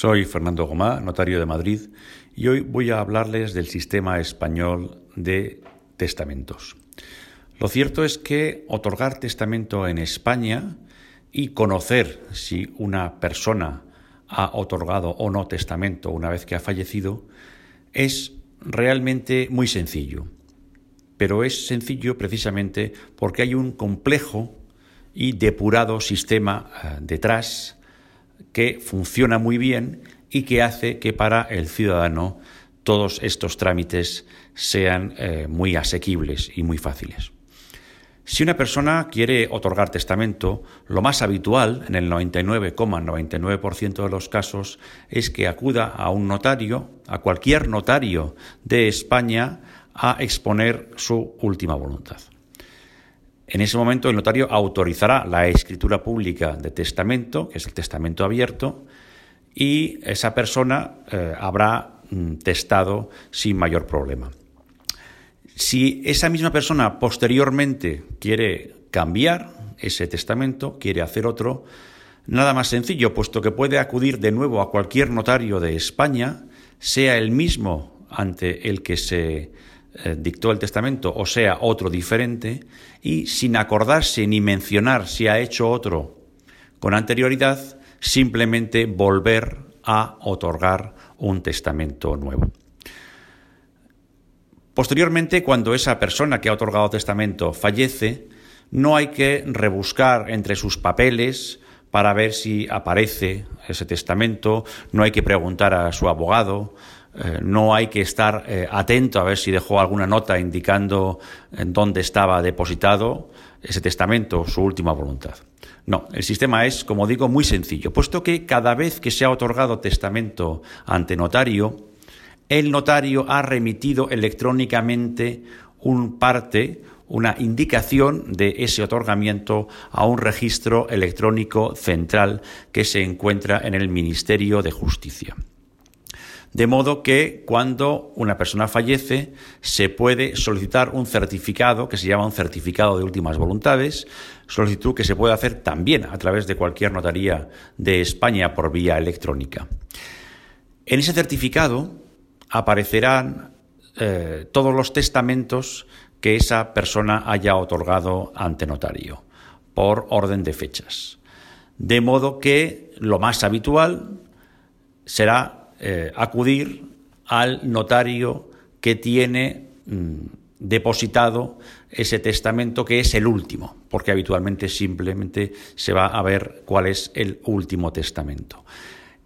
Soy Fernando Gomá, notario de Madrid, y hoy voy a hablarles del sistema español de testamentos. Lo cierto es que otorgar testamento en España y conocer si una persona ha otorgado o no testamento una vez que ha fallecido es realmente muy sencillo. Pero es sencillo precisamente porque hay un complejo y depurado sistema eh, detrás que funciona muy bien y que hace que para el ciudadano todos estos trámites sean eh, muy asequibles y muy fáciles. Si una persona quiere otorgar testamento, lo más habitual, en el 99,99% de los casos, es que acuda a un notario, a cualquier notario de España, a exponer su última voluntad. En ese momento el notario autorizará la escritura pública de testamento, que es el testamento abierto, y esa persona eh, habrá mm, testado sin mayor problema. Si esa misma persona posteriormente quiere cambiar ese testamento, quiere hacer otro, nada más sencillo, puesto que puede acudir de nuevo a cualquier notario de España, sea el mismo ante el que se eh, dictó el testamento o sea otro diferente, y sin acordarse ni mencionar si ha hecho otro con anterioridad, simplemente volver a otorgar un testamento nuevo. Posteriormente, cuando esa persona que ha otorgado testamento fallece, no hay que rebuscar entre sus papeles para ver si aparece ese testamento, no hay que preguntar a su abogado, eh, no hay que estar eh, atento a ver si dejó alguna nota indicando en dónde estaba depositado ese testamento, su última voluntad. No, el sistema es, como digo, muy sencillo, puesto que cada vez que se ha otorgado testamento ante notario, el notario ha remitido electrónicamente un parte, una indicación de ese otorgamiento a un registro electrónico central que se encuentra en el Ministerio de Justicia. De modo que cuando una persona fallece se puede solicitar un certificado que se llama un certificado de últimas voluntades, solicitud que se puede hacer también a través de cualquier notaría de España por vía electrónica. En ese certificado aparecerán eh, todos los testamentos que esa persona haya otorgado ante notario por orden de fechas. De modo que lo más habitual será eh, acudir al notario que tiene mm, depositado ese testamento que es el último, porque habitualmente simplemente se va a ver cuál es el último testamento.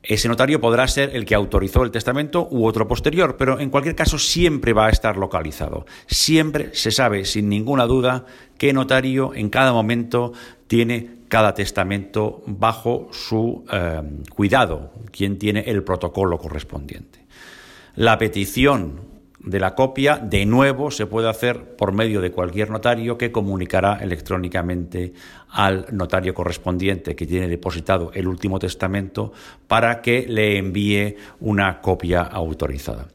Ese notario podrá ser el que autorizó el testamento u otro posterior, pero en cualquier caso siempre va a estar localizado. Siempre se sabe sin ninguna duda qué notario en cada momento tiene cada testamento bajo su eh, cuidado, quien tiene el protocolo correspondiente. La petición de la copia, de nuevo, se puede hacer por medio de cualquier notario que comunicará electrónicamente al notario correspondiente que tiene depositado el último testamento para que le envíe una copia autorizada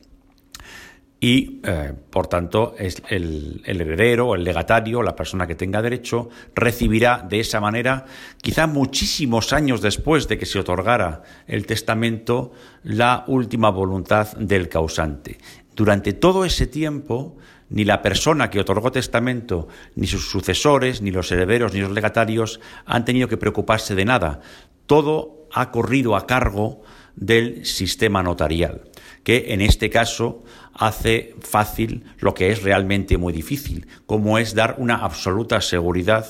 y, eh, por tanto, es el, heredero el legatario, la persona que tenga derecho, recibirá de esa manera, quizá muchísimos años después de que se otorgara el testamento, la última voluntad del causante. Durante todo ese tiempo, ni la persona que otorgó testamento, ni sus sucesores, ni los herederos, ni los legatarios han tenido que preocuparse de nada. Todo ha corrido a cargo del sistema notarial, que en este caso hace fácil lo que es realmente muy difícil, como es dar una absoluta seguridad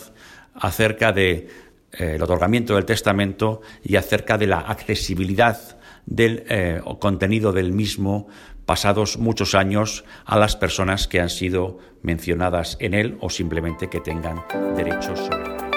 acerca del de, eh, otorgamiento del testamento y acerca de la accesibilidad del eh, contenido del mismo pasados muchos años a las personas que han sido mencionadas en él o simplemente que tengan derechos sobre él.